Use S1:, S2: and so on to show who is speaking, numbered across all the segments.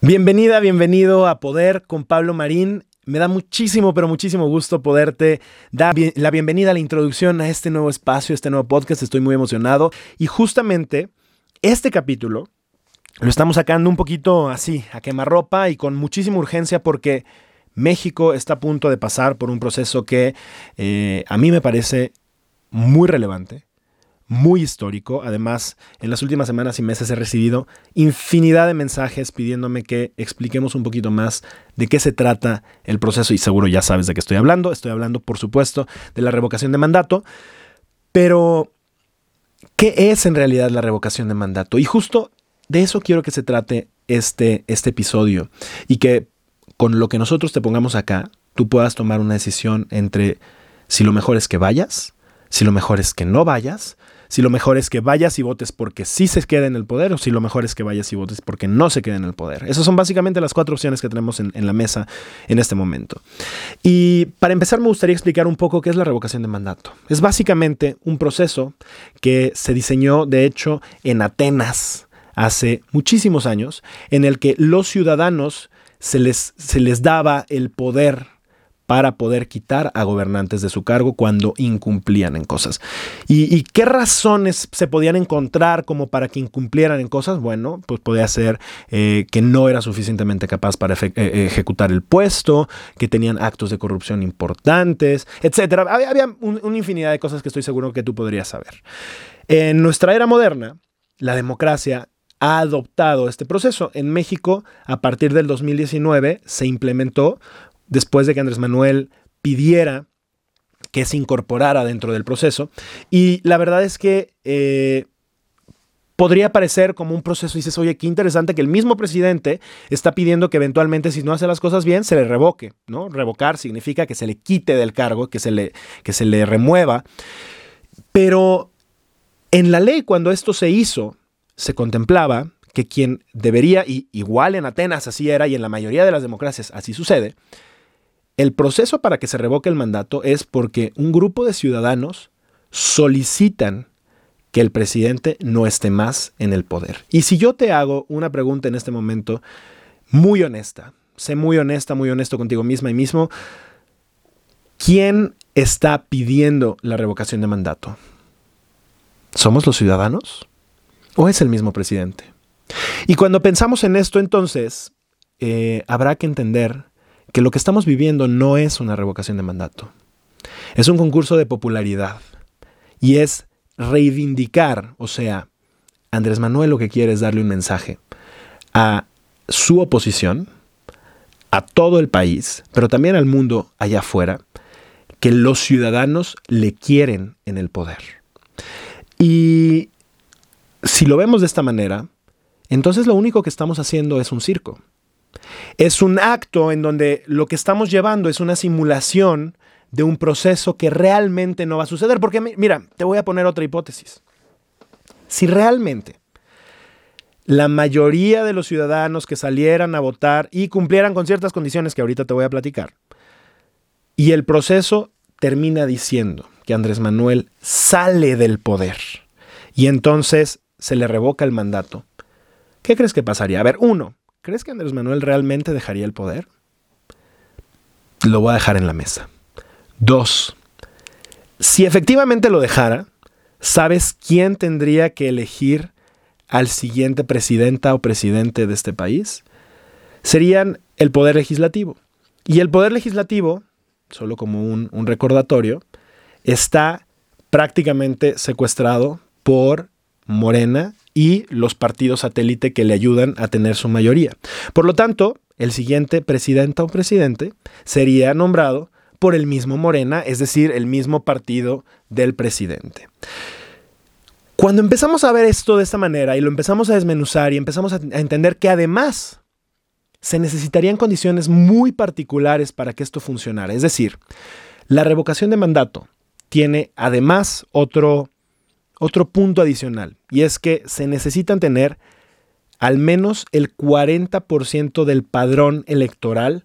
S1: Bienvenida, bienvenido a Poder con Pablo Marín. Me da muchísimo, pero muchísimo gusto poderte dar la bienvenida a la introducción a este nuevo espacio, a este nuevo podcast. Estoy muy emocionado. Y justamente este capítulo lo estamos sacando un poquito así, a quemarropa y con muchísima urgencia porque México está a punto de pasar por un proceso que eh, a mí me parece muy relevante, muy histórico. Además, en las últimas semanas y meses he recibido infinidad de mensajes pidiéndome que expliquemos un poquito más de qué se trata el proceso y seguro ya sabes de qué estoy hablando. Estoy hablando, por supuesto, de la revocación de mandato. Pero, ¿qué es en realidad la revocación de mandato? Y justo de eso quiero que se trate este, este episodio y que con lo que nosotros te pongamos acá, tú puedas tomar una decisión entre si lo mejor es que vayas, si lo mejor es que no vayas, si lo mejor es que vayas y votes porque sí se quede en el poder o si lo mejor es que vayas y votes porque no se quede en el poder. Esas son básicamente las cuatro opciones que tenemos en, en, la mesa en este momento. Y para empezar me gustaría explicar un poco qué es la revocación de mandato. Es básicamente un proceso que se diseñó de hecho en Atenas hace muchísimos años en el que los ciudadanos se les, se les daba el poder para poder quitar a gobernantes de su cargo cuando incumplían en cosas. ¿Y, qué razones se podían encontrar como para que incumplieran en cosas? Bueno, pues podía ser eh, que no era suficientemente capaz para eh, ejecutar el puesto, que tenían actos de corrupción importantes, etc. Había, una infinidad de cosas que estoy seguro que tú podrías saber. En nuestra era moderna, la democracia ha adoptado este proceso. En México, a partir del 2019, se implementó después de que Andrés Manuel pidiera que se incorporara dentro del proceso. Y la verdad es que eh, podría parecer como un proceso, dices, oye, qué interesante que el mismo presidente está pidiendo que eventualmente si no hace las cosas bien, se le revoque, ¿no? Revocar significa que se le quite del cargo, que se le, que se le remueva. Pero en la ley, cuando esto se hizo, se contemplaba que quien debería, y igual en Atenas así era y en la mayoría de las democracias así sucede, el proceso para que se revoque el mandato es porque un grupo de ciudadanos solicitan que el presidente no esté más en el poder. Y si yo te hago una pregunta en este momento muy honesta, sé muy honesta, muy honesto contigo misma y mismo, ¿quién está pidiendo la revocación de mandato? ¿Somos los ciudadanos? ¿O es el mismo presidente? Y cuando pensamos en esto, entonces, eh, habrá que entender que lo que estamos viviendo no es una revocación de mandato. Es un concurso de popularidad. Y es reivindicar, o sea, Andrés Manuel lo que quiere es darle un mensaje a su oposición, a todo el país, pero también al mundo allá afuera, que los ciudadanos le quieren en el poder. Y si lo vemos de esta manera, entonces lo único que estamos haciendo es un circo. Es un acto en donde lo que estamos llevando es una simulación de un proceso que realmente no va a suceder. Porque mira, te voy a poner otra hipótesis. Si realmente la mayoría de los ciudadanos que salieran a votar y cumplieran con ciertas condiciones que ahorita te voy a platicar, y el proceso termina diciendo que Andrés Manuel sale del poder, y entonces se le revoca el mandato, ¿qué crees que pasaría? A ver, uno, ¿crees que Andrés Manuel realmente dejaría el poder? Lo voy a dejar en la mesa. Dos, si efectivamente lo dejara, ¿sabes quién tendría que elegir al siguiente presidenta o presidente de este país? Serían el Poder Legislativo. Y el Poder Legislativo, solo como un, un recordatorio, está prácticamente secuestrado por Morena y los partidos satélite que le ayudan a tener su mayoría. Por lo tanto, el siguiente presidenta o presidente sería nombrado por el mismo Morena, es decir, el mismo partido del presidente. Cuando empezamos a ver esto de esta manera y lo empezamos a desmenuzar y empezamos a, entender que además se necesitarían condiciones muy particulares para que esto funcionara, es decir, la revocación de mandato tiene además otro otro punto adicional, y es que se necesitan tener al menos el 40% del padrón electoral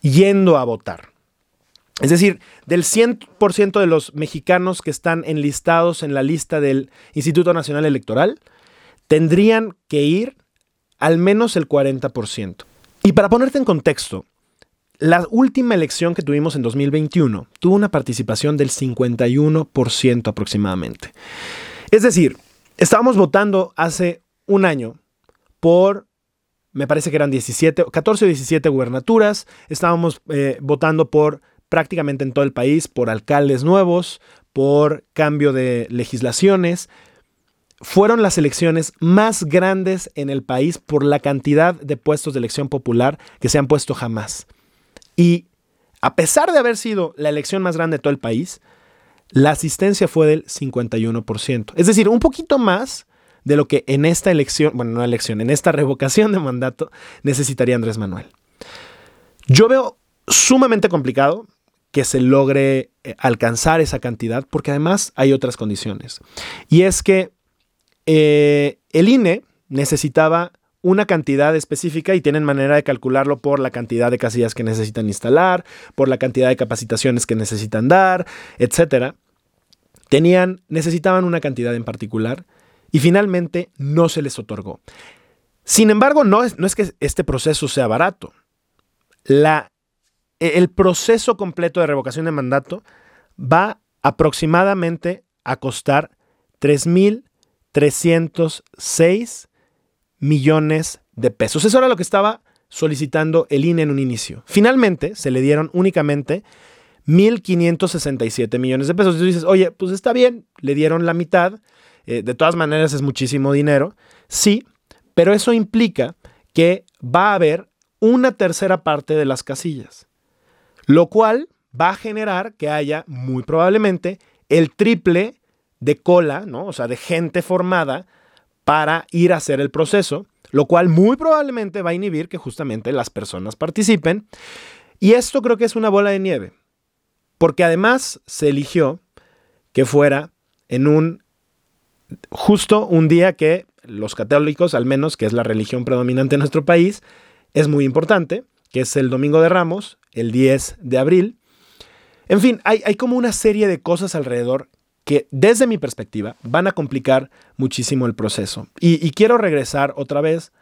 S1: yendo a votar. Es decir, del 100% de los mexicanos que están enlistados en la lista del Instituto Nacional Electoral, tendrían que ir al menos el 40%. Y para ponerte en contexto, la última elección que tuvimos en 2021 tuvo una participación del 51% aproximadamente. Es decir, estábamos votando hace un año por, me parece que eran 17, 14 o 17 gubernaturas, estábamos eh, votando por prácticamente en todo el país, por alcaldes nuevos, por cambio de legislaciones. Fueron las elecciones más grandes en el país por la cantidad de puestos de elección popular que se han puesto jamás. Y a pesar de haber sido la elección más grande de todo el país, la asistencia fue del 51%. Es decir, un poquito más de lo que en esta elección, bueno, no elección, en esta revocación de mandato necesitaría Andrés Manuel. Yo veo sumamente complicado que se logre eh, alcanzar esa cantidad, porque además hay otras condiciones. Y es que eh, el INE necesitaba una cantidad específica y tienen manera de calcularlo por la cantidad de casillas que necesitan instalar, por la cantidad de capacitaciones que necesitan dar, etcétera. Tenían, necesitaban una cantidad en particular y finalmente no se les otorgó. Sin embargo, no es, no es que este proceso sea barato. La, el proceso completo de revocación de mandato va aproximadamente a costar 3.306 millones de pesos. Eso era lo que estaba solicitando el INE en un inicio. Finalmente se le dieron únicamente 1.567 millones de pesos. Y tú dices, oye, pues está bien, le dieron la mitad. Eh, de todas maneras es muchísimo dinero. Sí, pero eso implica que va a haber una tercera parte de las casillas, lo cual va a generar que haya muy probablemente el triple de cola, ¿no? O sea, de gente formada para ir a hacer el proceso, lo cual muy probablemente va a inhibir que justamente las personas participen. Y esto creo que es una bola de nieve, porque además se eligió que fuera en un justo un día que los católicos, al menos que es la religión predominante en nuestro país, es muy importante, que es el Domingo de Ramos, el 10 de abril. En fin, hay, hay como una serie de cosas alrededor que desde mi perspectiva van a complicar muchísimo el proceso. Y, quiero regresar otra vez,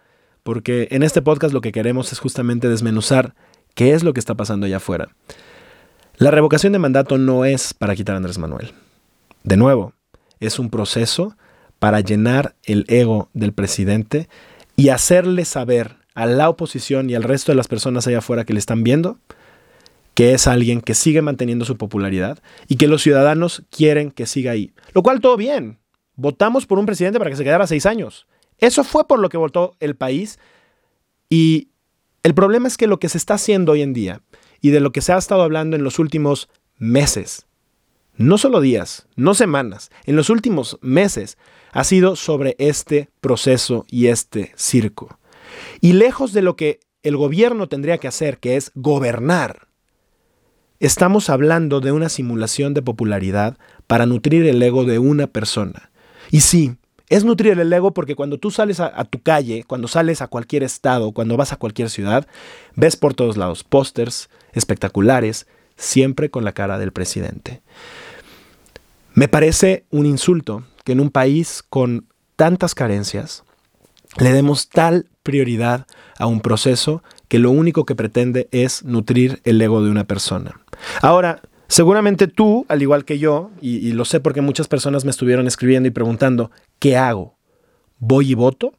S1: porque en este podcast lo que queremos es justamente desmenuzar qué es lo que está pasando allá afuera. La revocación de mandato no es para quitar a Andrés Manuel. De nuevo, es un proceso para llenar el ego del presidente y hacerle saber a la oposición y al resto de las personas allá afuera que le están viendo que es alguien que sigue manteniendo su popularidad y que los ciudadanos quieren que siga ahí. Lo cual todo bien. Votamos por un presidente para que se quedara seis años. Eso fue por lo que votó el país. Y el problema es que lo que se está haciendo hoy en día y de lo que se ha estado hablando en los últimos meses, no solo días, no semanas, en los últimos meses, ha sido sobre este proceso y este circo. Y lejos de lo que el gobierno tendría que hacer, que es gobernar, Estamos hablando de una simulación de popularidad para nutrir el ego de una persona. Y sí, es nutrir el ego porque cuando tú sales a, tu calle, cuando sales a cualquier estado, cuando vas a cualquier ciudad, ves por todos lados pósters espectaculares, siempre con la cara del presidente. Me parece un insulto que en un país con tantas carencias le demos tal prioridad a un proceso que lo único que pretende es nutrir el ego de una persona. Ahora, seguramente tú, al igual que yo, y, lo sé porque muchas personas me estuvieron escribiendo y preguntando, ¿qué hago? ¿Voy y voto?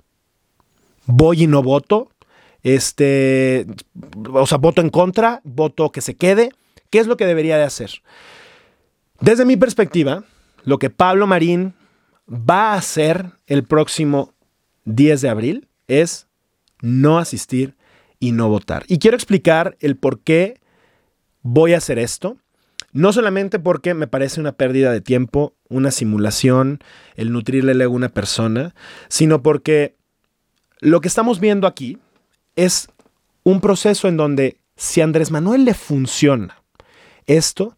S1: ¿Voy y no voto? Este, o sea, voto en contra, voto que se quede. ¿Qué es lo que debería de hacer? Desde mi perspectiva, lo que Pablo Marín va a hacer el próximo 10 de abril es no asistir y no votar. Y quiero explicar el por qué voy a hacer esto. No solamente porque me parece una pérdida de tiempo, una simulación, el nutrirle a una persona, sino porque lo que estamos viendo aquí es un proceso en donde si Andrés Manuel le funciona esto,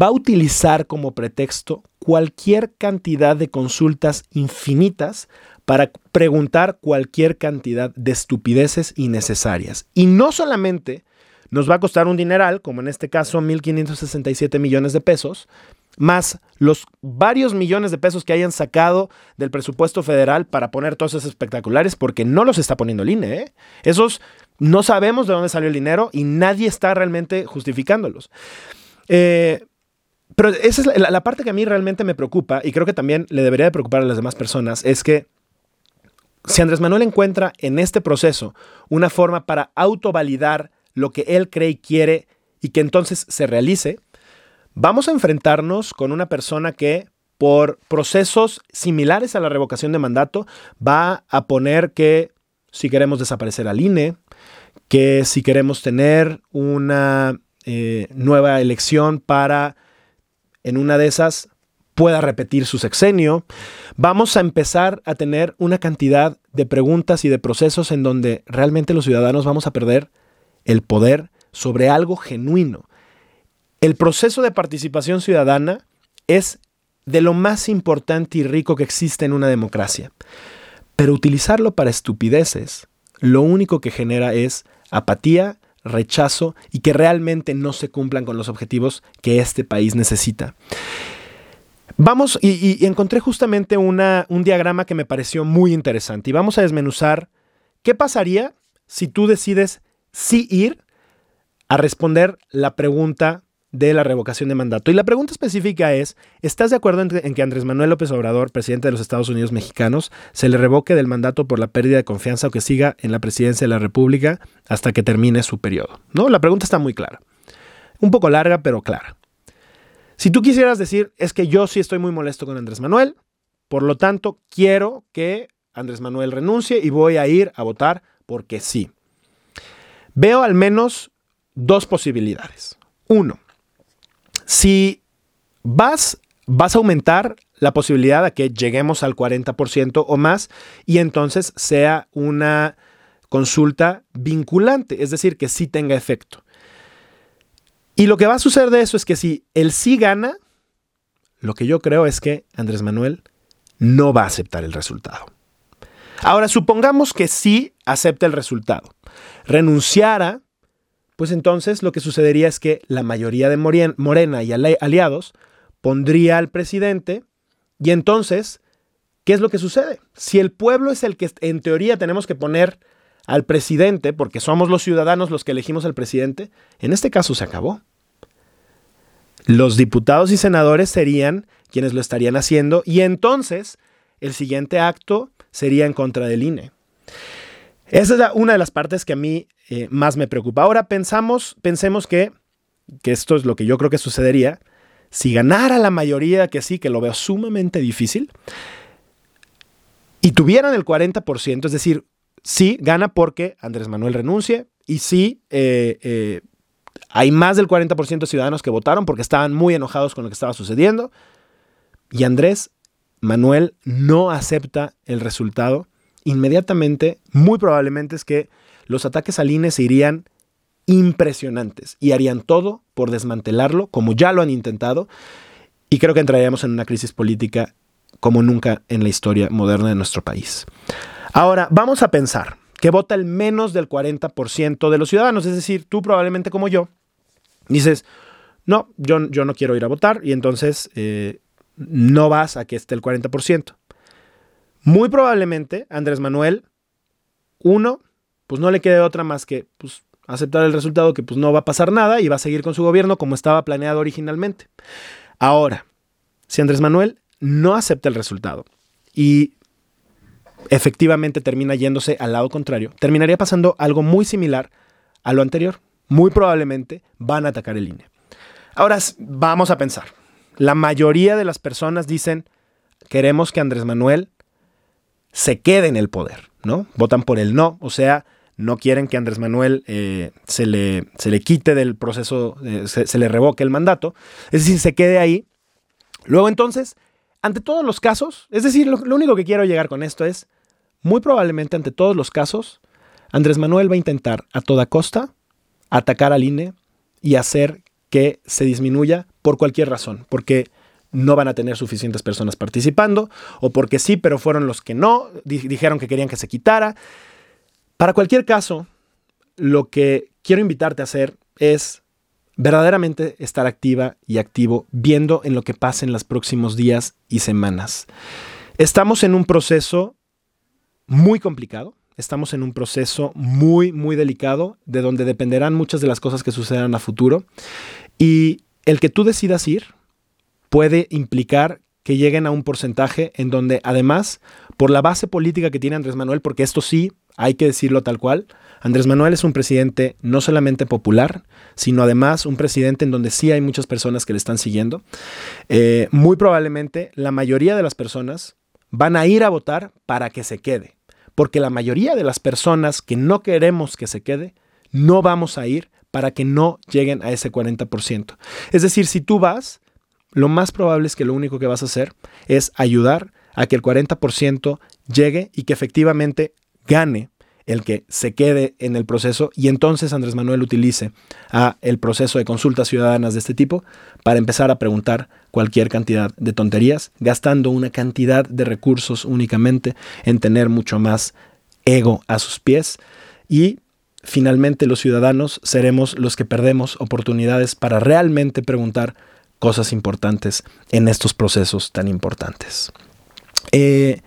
S1: va a utilizar como pretexto cualquier cantidad de consultas infinitas para preguntar cualquier cantidad de estupideces innecesarias. Y no solamente nos va a costar un dineral, como en este caso 1.567 millones de pesos, más los varios millones de pesos que hayan sacado del presupuesto federal para poner todos esos espectaculares, porque no los está poniendo el INE. ¿eh? Esos no sabemos de dónde salió el dinero y nadie está realmente justificándolos. Eh, pero esa es la, parte que a mí realmente me preocupa y creo que también le debería de preocupar a las demás personas, es que si Andrés Manuel encuentra en este proceso una forma para autovalidar lo que él cree y quiere y que entonces se realice, vamos a enfrentarnos con una persona que por procesos similares a la revocación de mandato va a poner que si queremos desaparecer al INE, que si queremos tener una eh, nueva elección para en una de esas pueda repetir su sexenio, vamos a empezar a tener una cantidad de preguntas y de procesos en donde realmente los ciudadanos vamos a perder el poder sobre algo genuino. El proceso de participación ciudadana es de lo más importante y rico que existe en una democracia. Pero utilizarlo para estupideces, lo único que genera es apatía, rechazo y que realmente no se cumplan con los objetivos que este país necesita. Vamos, y, encontré justamente una, un diagrama que me pareció muy interesante y vamos a desmenuzar qué pasaría si tú decides sí ir a responder la pregunta de la revocación de mandato. Y la pregunta específica es, ¿estás de acuerdo en, que Andrés Manuel López Obrador, presidente de los Estados Unidos mexicanos, se le revoque del mandato por la pérdida de confianza o que siga en la presidencia de la República hasta que termine su periodo? ¿No? La pregunta está muy clara. Un poco larga, pero clara. Si tú quisieras decir, es que yo sí estoy muy molesto con Andrés Manuel, por lo tanto, quiero que Andrés Manuel renuncie y voy a ir a votar porque sí. Veo al menos dos posibilidades. Uno, si vas, vas a aumentar la posibilidad de que lleguemos al 40% o más y entonces sea una consulta vinculante, es decir, que sí tenga efecto. Y lo que va a suceder de eso es que si él sí gana, lo que yo creo es que Andrés Manuel no va a aceptar el resultado. Ahora, supongamos que sí acepta el resultado. Renunciara, pues entonces lo que sucedería es que la mayoría de Morena y aliados pondría al presidente y entonces, ¿qué es lo que sucede? Si el pueblo es el que en teoría tenemos que poner al presidente, porque somos los ciudadanos los que elegimos al presidente, en este caso se acabó. Los diputados y senadores serían quienes lo estarían haciendo y entonces el siguiente acto sería en contra del INE. Esa es una de las partes que a mí eh, más me preocupa. Ahora pensamos, pensemos que, que esto es lo que yo creo que sucedería. Si ganara la mayoría, que sí, que lo veo sumamente difícil, y tuvieran el 40%, es decir, sí gana porque Andrés Manuel renuncie y sí eh, eh, hay más del 40% de ciudadanos que votaron porque estaban muy enojados con lo que estaba sucediendo y Andrés Manuel no acepta el resultado. Inmediatamente, muy probablemente es que los ataques al INE se irían impresionantes y harían todo por desmantelarlo, como ya lo han intentado, y creo que entraríamos en una crisis política como nunca en la historia moderna de nuestro país. Ahora, vamos a pensar que vota el menos del 40% de los ciudadanos, es decir, tú probablemente como yo, dices, no, yo, yo no quiero ir a votar y entonces eh, no vas a que esté el 40%. Muy probablemente Andrés Manuel, uno, pues no le quede otra más que pues, aceptar el resultado que pues no va a pasar nada y va a seguir con su gobierno como estaba planeado originalmente. Ahora, si Andrés Manuel no acepta el resultado y efectivamente termina yéndose al lado contrario, terminaría pasando algo muy similar a lo anterior. Muy probablemente van a atacar el INE. Ahora vamos a pensar. La mayoría de las personas dicen, queremos que Andrés Manuel se quede en el poder, ¿no? Votan por el no, o sea, no quieren que Andrés Manuel eh, se, le, se, le, quite del proceso, eh, se, le revoque el mandato, es decir, se quede ahí. Luego entonces, ante todos los casos, es decir, lo único que quiero llegar con esto es, muy probablemente ante todos los casos, Andrés Manuel va a intentar a toda costa atacar al INE y hacer que se disminuya por cualquier razón, porque no van a tener suficientes personas participando, o porque sí, pero fueron los que no, dijeron que querían que se quitara. Para cualquier caso, lo que quiero invitarte a hacer es verdaderamente estar activa y activo viendo en lo que pasa en los próximos días y semanas. Estamos en un proceso muy complicado, estamos en un proceso muy, muy delicado, de donde dependerán muchas de las cosas que sucedan a futuro. Y el que tú decidas ir puede implicar que lleguen a un porcentaje en donde además, por la base política que tiene Andrés Manuel, porque esto sí, hay que decirlo tal cual, Andrés Manuel es un presidente no solamente popular, sino además un presidente en donde sí hay muchas personas que le están siguiendo. Eh, muy probablemente la mayoría de las personas van a ir a votar para que se quede, porque la mayoría de las personas que no queremos que se quede, no vamos a ir para que no lleguen a ese 40%. Es decir, si tú vas, lo más probable es que lo único que vas a hacer es ayudar a que el 40% llegue y que efectivamente gane el que se quede en el proceso y entonces Andrés Manuel utilice a el proceso de consultas ciudadanas de este tipo para empezar a preguntar cualquier cantidad de tonterías, gastando una cantidad de recursos únicamente en tener mucho más ego a sus pies y finalmente los ciudadanos seremos los que perdemos oportunidades para realmente preguntar cosas importantes en estos procesos tan importantes. Eh,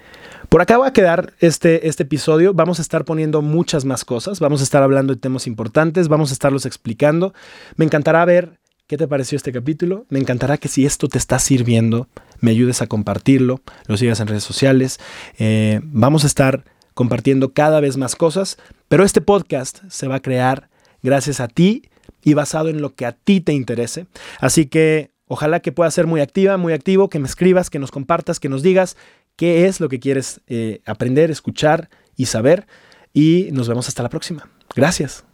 S1: por acá va a quedar este, este episodio. Vamos a estar poniendo muchas más cosas. Vamos a estar hablando de temas importantes. Vamos a estarlos explicando. Me encantará ver qué te pareció este capítulo. Me encantará que si esto te está sirviendo, me ayudes a compartirlo, lo sigas en redes sociales. Eh, vamos a estar compartiendo cada vez más cosas. Pero este podcast se va a crear gracias a ti y basado en lo que a ti te interese. Así que ojalá que pueda ser muy activa, muy activo, que me escribas, que nos compartas, que nos digas qué es lo que quieres eh, aprender, escuchar y saber. Y nos vemos hasta la próxima. Gracias.